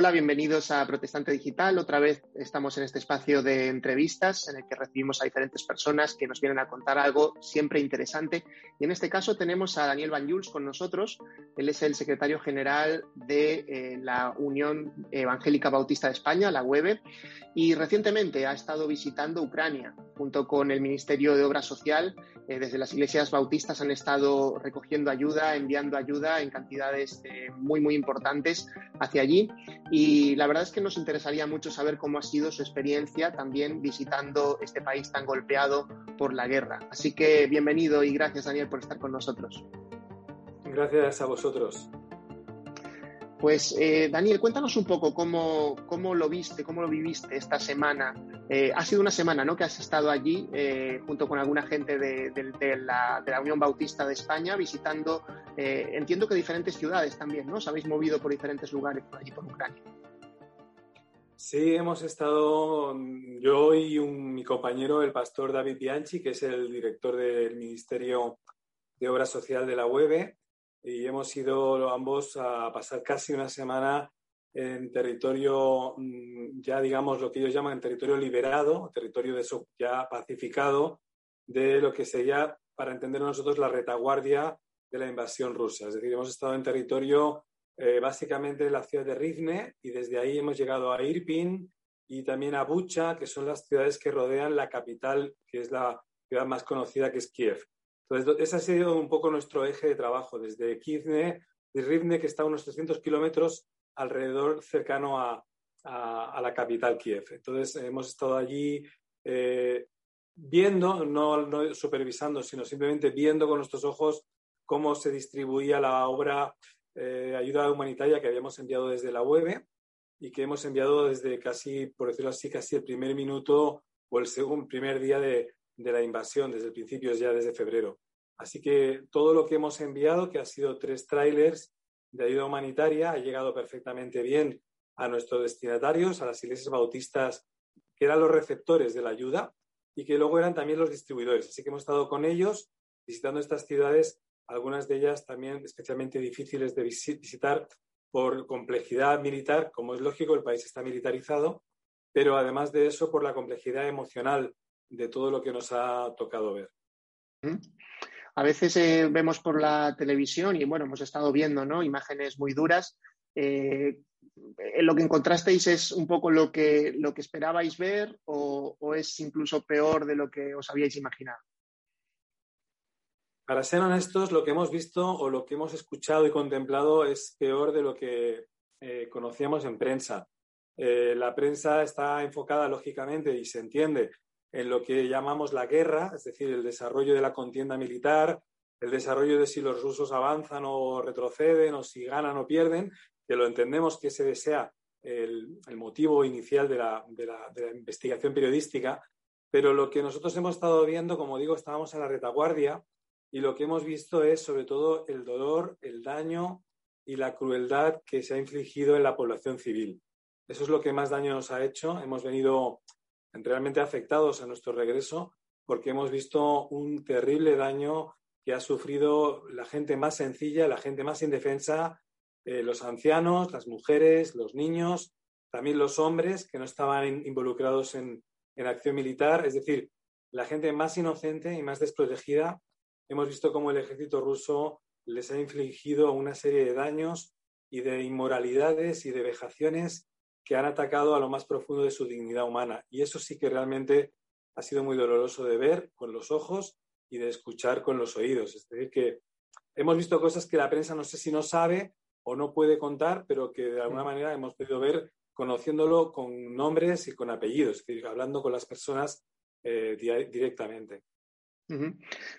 Hola, bienvenidos a Protestante Digital. Otra vez estamos en este espacio de entrevistas en el que recibimos a diferentes personas que nos vienen a contar algo siempre interesante. Y en este caso tenemos a Daniel Van Jules con nosotros. Él es el secretario general de eh, la Unión Evangélica Bautista de España, la UEB, y recientemente ha estado visitando Ucrania junto con el Ministerio de Obra Social. Eh, desde las iglesias bautistas han estado recogiendo ayuda, enviando ayuda en cantidades eh, muy, muy importantes hacia allí. Y la verdad es que nos interesaría mucho saber cómo ha sido su experiencia también visitando este país tan golpeado por la guerra. Así que bienvenido y gracias Daniel por estar con nosotros. Gracias a vosotros. Pues eh, Daniel, cuéntanos un poco cómo, cómo, lo viste, cómo lo viviste esta semana. Eh, ha sido una semana ¿no? que has estado allí eh, junto con alguna gente de, la, de, la, Unión Bautista de España visitando, entiendo que diferentes ciudades también, ¿no? Os habéis movido por diferentes lugares por allí, por Ucrania. Sí, hemos estado, yo y mi compañero, el pastor David Bianchi, que es el director del Ministerio de Obra Social de la UEB, y hemos ido ambos a pasar casi una semana en territorio, mm, ya digamos lo que ellos llaman territorio liberado, territorio de ya pacificado, de lo que sería, para entender nosotros, la retaguardia de la invasión rusa. Es decir, hemos estado en territorio eh, básicamente en la ciudad de Rizne y desde ahí hemos llegado a Irpin y también a Bucha, que son las ciudades que rodean la capital, que es la ciudad más conocida, que es Kiev. Entonces, ese ha sido un poco nuestro eje de trabajo, desde Kivne, de Rivne, que está a unos 300 kilómetros alrededor, cercano a, la capital Kiev. Entonces, hemos estado allí eh, viendo, no, supervisando, sino simplemente viendo con nuestros ojos cómo se distribuía la obra eh, ayuda humanitaria que habíamos enviado desde la web y que hemos enviado desde casi, por decirlo así, casi el primer minuto o el segundo, primer día de, de la invasión desde el principio, ya desde febrero. Así que todo lo que hemos enviado, que ha sido tres trailers de ayuda humanitaria, ha llegado perfectamente bien a nuestros destinatarios, a las iglesias bautistas, que eran los receptores de la ayuda y que luego eran también los distribuidores. Así que hemos estado con ellos visitando estas ciudades, algunas de ellas también especialmente difíciles de visitar por complejidad militar, como es lógico, el país está militarizado, pero además de eso por la complejidad emocional de todo lo que nos ha tocado ver. A veces eh, vemos por la televisión y bueno, hemos estado viendo ¿no? imágenes muy duras. Eh, ¿Lo que encontrasteis es un poco lo que, lo que esperabais ver o, es incluso peor de lo que os habíais imaginado? Para ser honestos, lo que hemos visto o lo que hemos escuchado y contemplado es peor de lo que eh, conocíamos en prensa. la prensa está enfocada, lógicamente, y se entiende en lo que llamamos la guerra, es decir, el desarrollo de la contienda militar, el desarrollo de si los rusos avanzan o retroceden o si ganan o pierden, que lo entendemos que se desea el, motivo inicial de la, investigación periodística, pero lo que nosotros hemos estado viendo, como digo, estábamos en la retaguardia y lo que hemos visto es sobre todo el dolor, el daño y la crueldad que se ha infligido en la población civil. Eso es lo que más daño nos ha hecho. Hemos venido realmente afectados a nuestro regreso porque hemos visto un terrible daño que ha sufrido la gente más sencilla, la gente más indefensa, eh, los ancianos, las mujeres, los niños, también los hombres que no estaban involucrados en, en acción militar, es decir, la gente más inocente y más desprotegida. Hemos visto cómo el ejército ruso les ha infligido una serie de daños y de inmoralidades y de vejaciones que han atacado a lo más profundo de su dignidad humana. Y eso sí que realmente ha sido muy doloroso de ver con los ojos y de escuchar con los oídos. Es decir, que hemos visto cosas que la prensa no sé si no sabe o no puede contar, pero que de alguna manera hemos podido ver conociéndolo con nombres y con apellidos, es decir, hablando con las personas eh, directamente.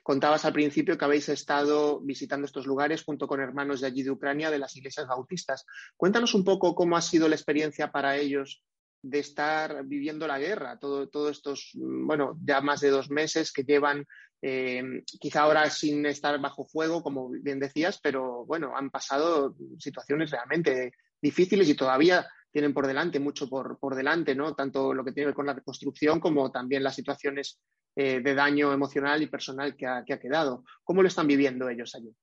Contabas al principio que habéis estado visitando estos lugares junto con hermanos de allí de Ucrania, de las iglesias bautistas. Cuéntanos un poco cómo ha sido la experiencia para ellos de estar viviendo la guerra, todos todo estos, mm, bueno, ya más de dos meses que llevan, eh, quizá ahora sin estar bajo fuego, como bien decías, pero bueno, han pasado situaciones realmente difíciles y todavía tienen por delante mucho por, por delante, ¿no? Tanto lo que tiene que ver con la reconstrucción como también las situaciones eh, de daño emocional y personal que ha, quedado. ¿Cómo lo están viviendo ellos allí?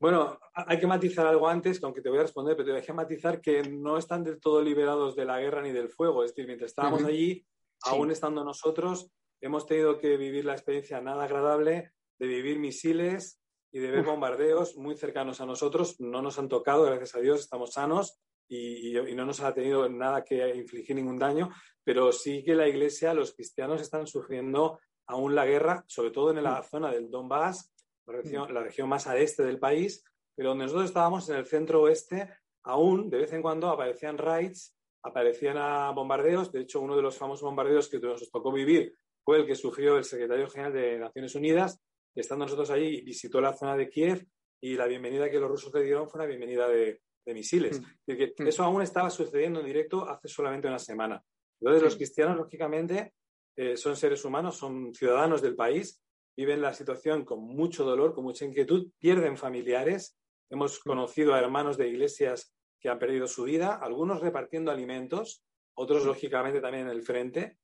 Bueno, hay que matizar algo antes, aunque te voy a responder, pero hay que matizar que no están del todo liberados de la guerra ni del fuego. Es decir, mientras estábamos allí, aún estando nosotros, hemos tenido que vivir la experiencia nada agradable de vivir misiles y de ver bombardeos muy cercanos a nosotros. No nos han tocado, gracias a Dios, estamos sanos y, no nos ha tenido nada que infligir ningún daño, pero sí que la Iglesia, los cristianos están sufriendo aún la guerra, sobre todo en la zona del Donbass, la región, más al este del país, pero donde nosotros estábamos en el centro oeste, aún de vez en cuando aparecían raids, aparecían bombardeos. De hecho, uno de los famosos bombardeos que nos tocó vivir fue el que sufrió el secretario general de Naciones Unidas. Estando nosotros allí, visitó la zona de Kiev y la bienvenida que los rusos le dieron fue una bienvenida de, misiles. Mm. Mm. Eso aún estaba sucediendo en directo hace solamente una semana. Entonces, los cristianos, lógicamente, eh, son seres humanos, son ciudadanos del país viven la situación con mucho dolor, con mucha inquietud, pierden familiares. Hemos conocido a hermanos de iglesias que han perdido su vida, algunos repartiendo alimentos, otros lógicamente también en el frente.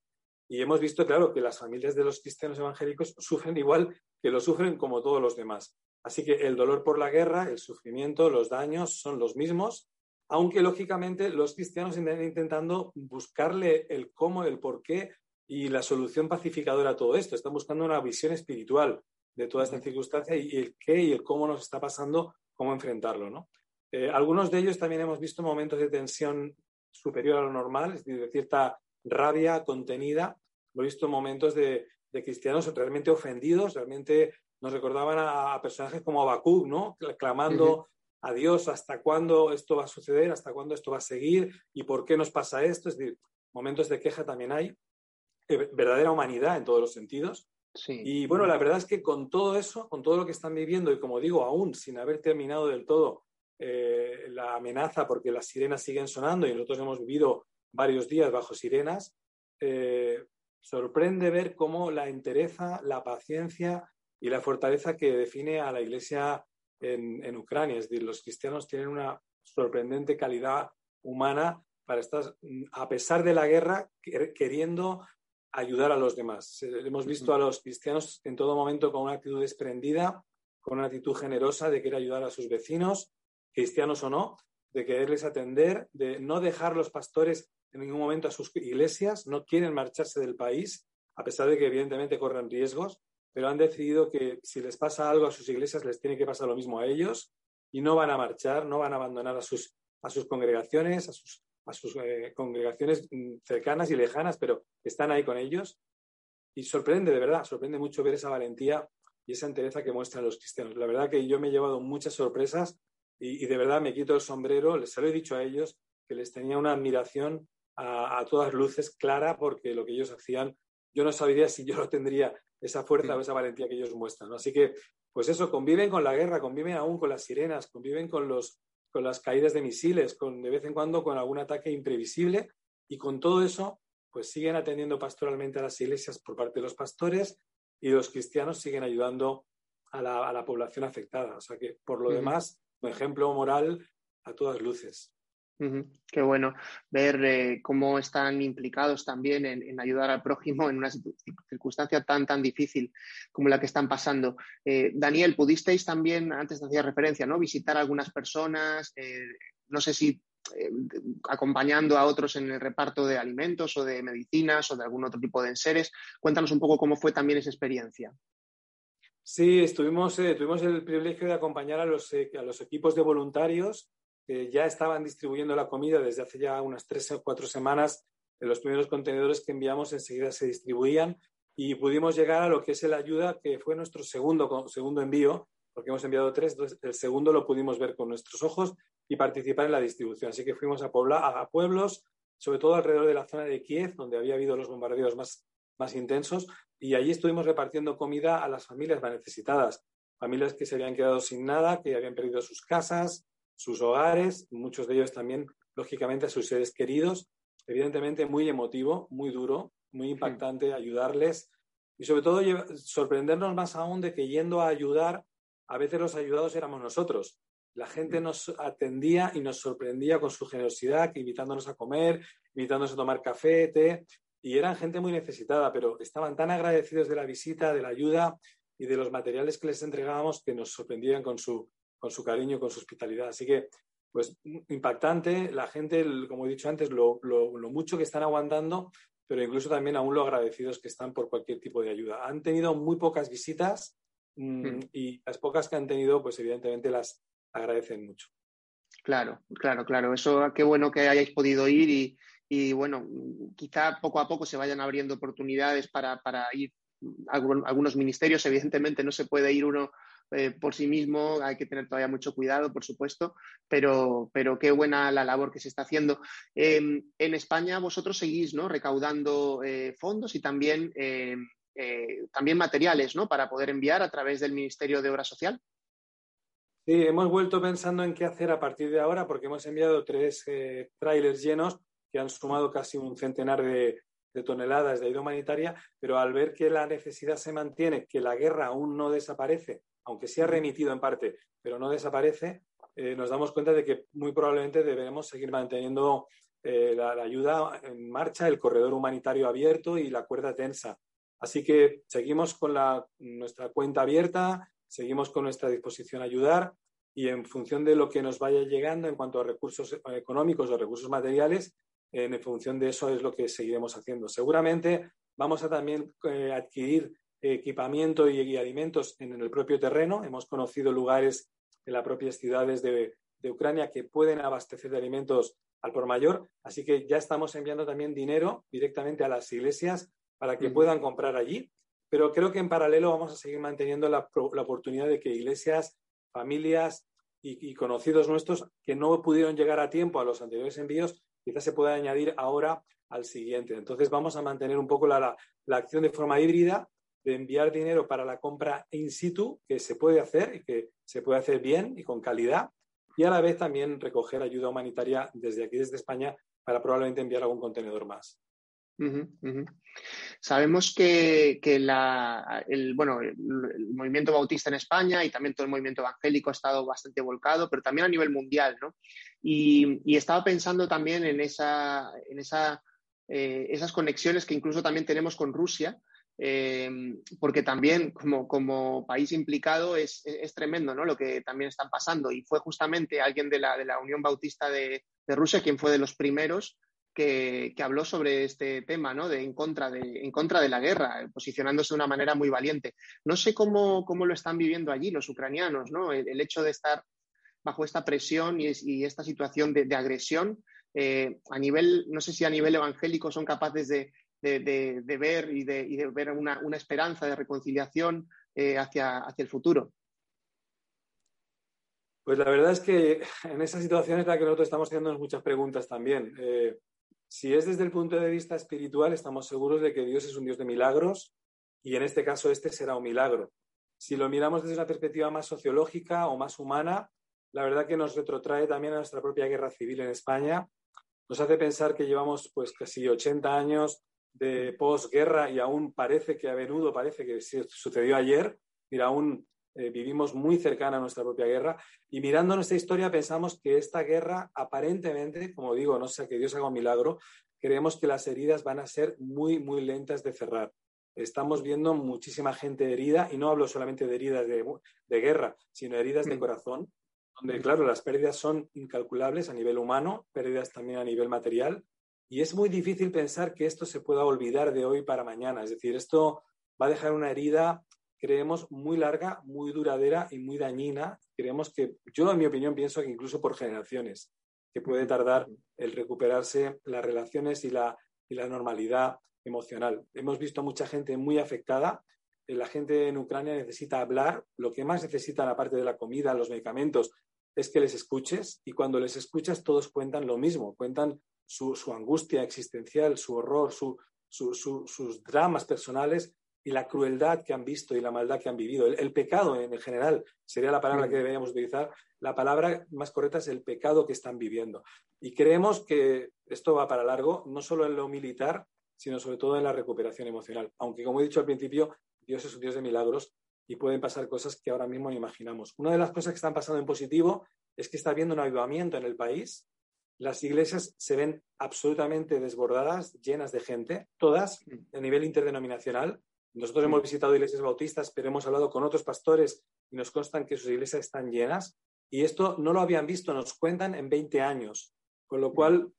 Y hemos visto, claro, que las familias de los cristianos evangélicos sufren igual que lo sufren como todos los demás. Así que el dolor por la guerra, el sufrimiento, los daños son los mismos, aunque lógicamente los cristianos están intentando buscarle el cómo, el por qué, y la solución pacificadora a todo esto. Están buscando una visión espiritual de toda esta circunstancia y el qué y el cómo nos está pasando, cómo enfrentarlo. ¿no? Eh, algunos de ellos también hemos visto momentos de tensión superior a lo normal, es decir, de cierta rabia contenida. Hemos visto momentos de, cristianos realmente ofendidos, realmente nos recordaban a, personajes como Habacuc, ¿no? Clamando a Dios hasta cuándo esto va a suceder, hasta cuándo esto va a seguir y por qué nos pasa esto. Es decir, momentos de queja también hay. Eh, verdadera humanidad en todos los sentidos. Y bueno, la verdad es que con todo eso, con todo lo que están viviendo y como digo, aún sin haber terminado del todo eh, la amenaza porque las sirenas siguen sonando y nosotros hemos vivido varios días bajo sirenas, eh, sorprende ver cómo la entereza, la paciencia y la fortaleza que define a la Iglesia en, en Ucrania. Es decir, los cristianos tienen una sorprendente calidad humana para estar, a pesar de la guerra, queriendo ayudar a los demás. Eh, hemos visto a los cristianos en todo momento con una actitud desprendida, con una actitud generosa de querer ayudar a sus vecinos, cristianos o no, de quererles atender, de no dejar los pastores en ningún momento a sus iglesias, no quieren marcharse del país, a pesar de que evidentemente corren riesgos, pero han decidido que si les pasa algo a sus iglesias les tiene que pasar lo mismo a ellos y no van a marchar, no van a abandonar a sus, a sus congregaciones, a sus a sus eh, congregaciones mm, cercanas y lejanas, pero están ahí con ellos. Y sorprende, de verdad, sorprende mucho ver esa valentía y esa entereza que muestran los cristianos. La verdad que yo me he llevado muchas sorpresas y, de verdad me quito el sombrero. Les he dicho a ellos que les tenía una admiración a, todas luces clara porque lo que ellos hacían, yo no sabría si yo lo tendría esa fuerza o esa valentía que ellos muestran. Así que, pues eso, conviven con la guerra, conviven aún con las sirenas, conviven con los con las caídas de misiles, con de vez en cuando con algún ataque imprevisible y con todo eso, pues siguen atendiendo pastoralmente a las iglesias por parte de los pastores y los cristianos siguen ayudando a la, población afectada. O sea que, por lo demás, un ejemplo moral a todas luces. Qué bueno ver eh, cómo están implicados también en, ayudar al prójimo en una circunstancia tan, tan difícil como la que están pasando. Eh, Daniel, pudisteis también, antes hacía referencia, ¿no? visitar a algunas personas, eh, no sé si acompañando a otros en el reparto de alimentos o de medicinas o de algún otro tipo de enseres. Cuéntanos un poco cómo fue también esa experiencia. Sí, estuvimos, tuvimos el privilegio de acompañar a los, a los equipos de voluntarios que ya estaban distribuyendo la comida desde hace ya unas tres o cuatro semanas. En los primeros contenedores que enviamos enseguida se distribuían y pudimos llegar a lo que es la ayuda que fue nuestro segundo, segundo envío, porque hemos enviado tres, el segundo lo pudimos ver con nuestros ojos y participar en la distribución. Así que fuimos a, a pueblos, sobre todo alrededor de la zona de Kiev, donde había habido los bombardeos más, más intensos, y allí estuvimos repartiendo comida a las familias más necesitadas, familias que se habían quedado sin nada, que habían perdido sus casas, sus hogares, muchos de ellos también, lógicamente, a sus seres queridos. Evidentemente, muy emotivo, muy duro, muy impactante ayudarles y sobre todo sorprendernos más aún de que yendo a ayudar, a veces los ayudados éramos nosotros. La gente nos atendía y nos sorprendía con su generosidad, invitándonos a comer, invitándonos a tomar café, té, y eran gente muy necesitada, pero estaban tan agradecidos de la visita, de la ayuda y de los materiales que les entregábamos que nos sorprendían con su, con su cariño, con su hospitalidad. Así que, pues, impactante. La gente, como he dicho antes, lo, mucho que están aguantando, pero incluso también aún lo agradecidos que están por cualquier tipo de ayuda. Han tenido muy pocas visitas mm, mm. y las pocas que han tenido, pues evidentemente las agradecen mucho. Claro, claro, claro. Eso, qué bueno que hayáis podido ir y, y bueno, quizá poco a poco se vayan abriendo oportunidades para, ir a algunos ministerios. Evidentemente no se puede ir uno eh, por sí mismo, hay que tener todavía mucho cuidado, por supuesto, pero, pero qué buena la labor que se está haciendo. Em, en España vosotros seguís ¿no? recaudando eh, fondos y también, eh, también materiales ¿no? para poder enviar a través del Ministerio de Obra Social. Sí, hemos vuelto pensando en qué hacer a partir de ahora porque hemos enviado tres trailers llenos que han sumado casi un centenar de, toneladas de ayuda humanitaria, pero al ver que la necesidad se mantiene, que la guerra aún no desaparece, aunque se ha remitido en parte, pero no desaparece, eh, nos damos cuenta de que muy probablemente debemos seguir manteniendo eh, la, ayuda en marcha, el corredor humanitario abierto y la cuerda tensa. Así que seguimos con nuestra cuenta abierta, seguimos con nuestra disposición a ayudar y en función de lo que nos vaya llegando en cuanto a recursos económicos o recursos materiales, en función de eso es lo que seguiremos haciendo. Seguramente vamos a también eh, adquirir equipamiento y, alimentos en, el propio terreno. Hemos conocido lugares en las propias ciudades de, Ucrania que pueden abastecer de alimentos al por mayor. Así que ya estamos enviando también dinero directamente a las iglesias para que puedan comprar allí. Pero creo que en paralelo vamos a seguir manteniendo la, oportunidad de que iglesias, familias y, conocidos nuestros que no pudieron llegar a tiempo a los anteriores envíos quizás se pueda añadir ahora al siguiente. Entonces vamos a mantener un poco la, acción de forma híbrida de enviar dinero para la compra in situ, que se puede hacer y que se puede hacer bien y con calidad, y a la vez también recoger ayuda humanitaria desde aquí, desde España, para probablemente enviar algún contenedor más. Sabemos que, el, bueno, el, movimiento bautista en España y también todo el movimiento evangélico ha estado bastante volcado, pero también a nivel mundial, ¿no? Y, estaba pensando también en, esa, en esa, eh, esas conexiones que incluso también tenemos con Rusia, eh, porque también como, como país implicado es, es, tremendo ¿no? lo que también están pasando. Y fue justamente alguien de la, de la Unión Bautista de, de Rusia quien fue de los primeros que, habló sobre este tema, ¿no? De en contra de, en contra de la guerra, posicionándose de una manera muy valiente. No sé cómo, cómo lo están viviendo allí los ucranianos, ¿no? El, hecho de estar bajo esta presión y, esta situación de, agresión, eh, a nivel, no sé si a nivel evangélico son capaces de, ver y de, ver una, esperanza de reconciliación eh, hacia, hacia el futuro. Pues la verdad es que en esa situación es la que nosotros estamos haciendo muchas preguntas también. Eh, si es desde el punto de vista espiritual, estamos seguros de que Dios es un Dios de milagros y en este caso este será un milagro. Si lo miramos desde una perspectiva más sociológica o más humana, la verdad que nos retrotrae también a nuestra propia guerra civil en España. Nos hace pensar que llevamos pues casi 80 años de posguerra y aún parece que a menudo parece que sucedió ayer. Mira, aún eh, vivimos muy cercana a nuestra propia guerra y mirando nuestra historia pensamos que esta guerra aparentemente, como digo, no sé, que Dios haga un milagro, creemos que las heridas van a ser muy, muy lentas de cerrar. Estamos viendo muchísima gente herida y no hablo solamente de heridas de, guerra, sino heridas de mm. corazón, donde, claro, las pérdidas son incalculables a nivel humano, pérdidas también a nivel material, y es muy difícil pensar que esto se pueda olvidar de hoy para mañana. Es decir, esto va a dejar una herida creemos muy larga, muy duradera y muy dañina. Creemos que, yo en mi opinión pienso que incluso por generaciones, que puede tardar el recuperarse las relaciones y la, y la normalidad emocional. Hemos visto mucha gente muy afectada. Eh, la gente en Ucrania necesita hablar. Lo que más necesitan, aparte de la comida, los medicamentos, es que les escuches. Y cuando les escuchas, todos cuentan lo mismo. Cuentan su, angustia existencial, su horror, sus dramas personales y la crueldad que han visto y la maldad que han vivido. El, pecado en general sería la palabra que deberíamos utilizar. La palabra más correcta es el pecado que están viviendo. Y creemos que esto va para largo, no solo en lo militar, sino sobre todo en la recuperación emocional. Aunque, como he dicho al principio, Dios es un Dios de milagros y pueden pasar cosas que ahora mismo no imaginamos. Una de las cosas que están pasando en positivo es que está habiendo un avivamiento en el país. Las iglesias se ven absolutamente desbordadas, llenas de gente, todas a nivel interdenominacional. Nosotros hemos visitado iglesias bautistas, pero hemos hablado con otros pastores y nos constan que sus iglesias están llenas. y esto no lo habían visto, nos cuentan, en 20 años. Con lo cual,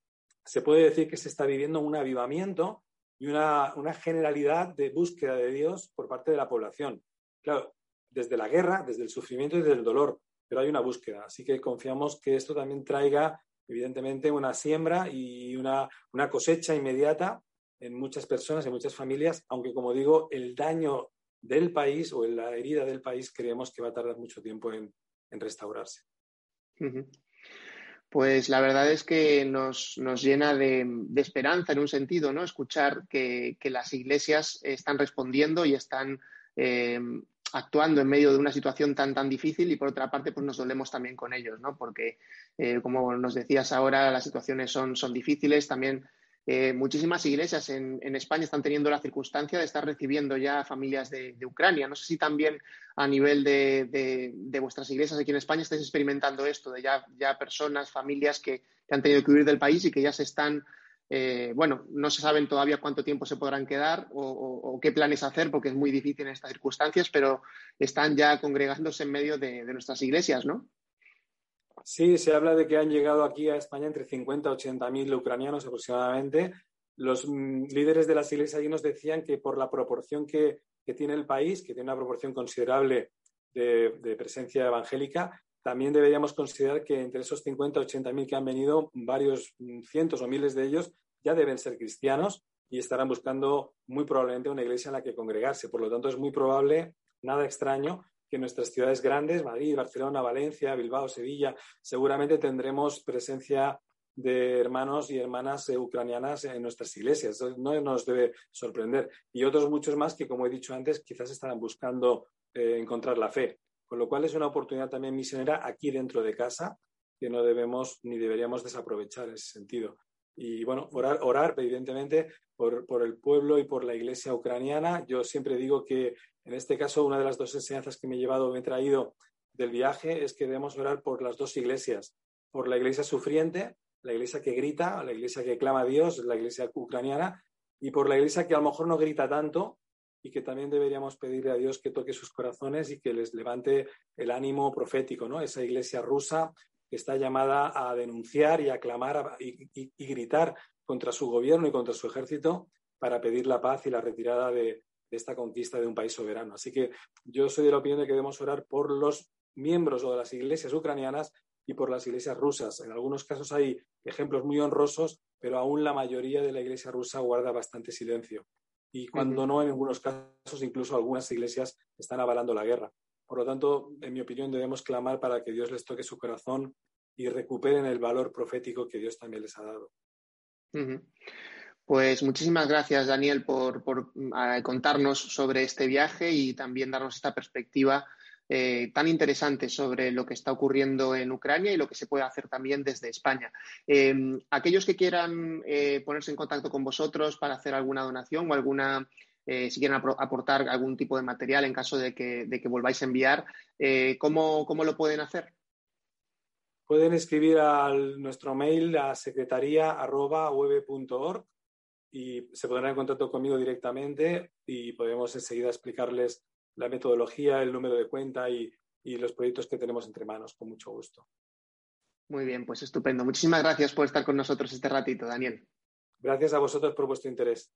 se puede decir que se está viviendo un avivamiento y una, generalidad de búsqueda de Dios por parte de la población. Claro, desde la guerra, desde el sufrimiento y desde el dolor, pero hay una búsqueda. Así que confiamos que esto también traiga, evidentemente, una siembra y una, cosecha inmediata en muchas personas, en muchas familias, aunque, como digo, el daño del país o la herida del país creemos que va a tardar mucho tiempo en, restaurarse. Pues la verdad es que nos, llena de, esperanza en un sentido, ¿no? Escuchar que, las iglesias están respondiendo y están eh, actuando en medio de una situación tan tan difícil y por otra parte pues nos dolemos también con ellos, ¿no? Porque eh, como nos decías ahora las situaciones son, son difíciles, también eh, muchísimas iglesias en, España están teniendo la circunstancia de estar recibiendo ya familias de, Ucrania. No sé si también a nivel de, vuestras iglesias aquí en España estáis experimentando esto, de ya, ya personas, familias que, han tenido que huir del país y que ya se están, eh, bueno, no se saben todavía cuánto tiempo se podrán quedar o, qué planes hacer, porque es muy difícil en estas circunstancias, pero están ya congregándose en medio de, nuestras iglesias, ¿no? Sí, se habla de que han llegado aquí a España entre 50 y 80 mil ucranianos aproximadamente. Los mm, líderes de las iglesias allí nos decían que por la proporción que, tiene el país, que tiene una proporción considerable de, presencia evangélica, también deberíamos considerar que entre esos 50 y 80 mil que han venido, varios mm, cientos o miles de ellos ya deben ser cristianos y estarán buscando muy probablemente una iglesia en la que congregarse. Por lo tanto, es muy probable, nada extraño, que nuestras ciudades grandes, Madrid, Barcelona, Valencia, Bilbao, Sevilla, seguramente tendremos presencia de hermanos y hermanas ucranianas en nuestras iglesias. No nos debe sorprender. Y otros muchos más que, como he dicho antes, quizás estarán buscando eh, encontrar la fe. Con lo cual es una oportunidad también misionera aquí dentro de casa que no debemos ni deberíamos desaprovechar en ese sentido. Y bueno, orar, orar evidentemente, por, el pueblo y por la iglesia ucraniana. Yo siempre digo que en este caso una de las dos enseñanzas que me he llevado, me he traído del viaje, es que debemos orar por las dos iglesias, por la iglesia sufriente, la iglesia que grita, la iglesia que clama a Dios, la iglesia ucraniana, y por la iglesia que a lo mejor no grita tanto y que también deberíamos pedirle a Dios que toque sus corazones y que les levante el ánimo profético, ¿no? Esa iglesia rusa está llamada a denunciar y a clamar y, gritar contra su gobierno y contra su ejército para pedir la paz y la retirada de, esta conquista de un país soberano. Así que yo soy de la opinión de que debemos orar por los miembros o de las iglesias ucranianas y por las iglesias rusas. En algunos casos hay ejemplos muy honrosos, pero aún la mayoría de la iglesia rusa guarda bastante silencio. Y cuando no, en algunos casos, incluso algunas iglesias están avalando la guerra. Por lo tanto, en mi opinión, debemos clamar para que Dios les toque su corazón y recuperen el valor profético que Dios también les ha dado. Pues muchísimas gracias, Daniel, por, contarnos sobre este viaje y también darnos esta perspectiva eh, tan interesante sobre lo que está ocurriendo en Ucrania y lo que se puede hacer también desde España. Em, aquellos que quieran eh, ponerse en contacto con vosotros para hacer alguna donación o alguna eh, si quieren aportar algún tipo de material en caso de que, volváis a enviar, eh, ¿cómo, lo pueden hacer? Pueden escribir a nuestro mail a secretaría.org y se pondrán en contacto conmigo directamente y podemos enseguida explicarles la metodología, el número de cuenta y, y los proyectos que tenemos entre manos, con mucho gusto. Muy bien, pues estupendo. Muchísimas gracias por estar con nosotros este ratito, Daniel. Gracias a vosotros por vuestro interés.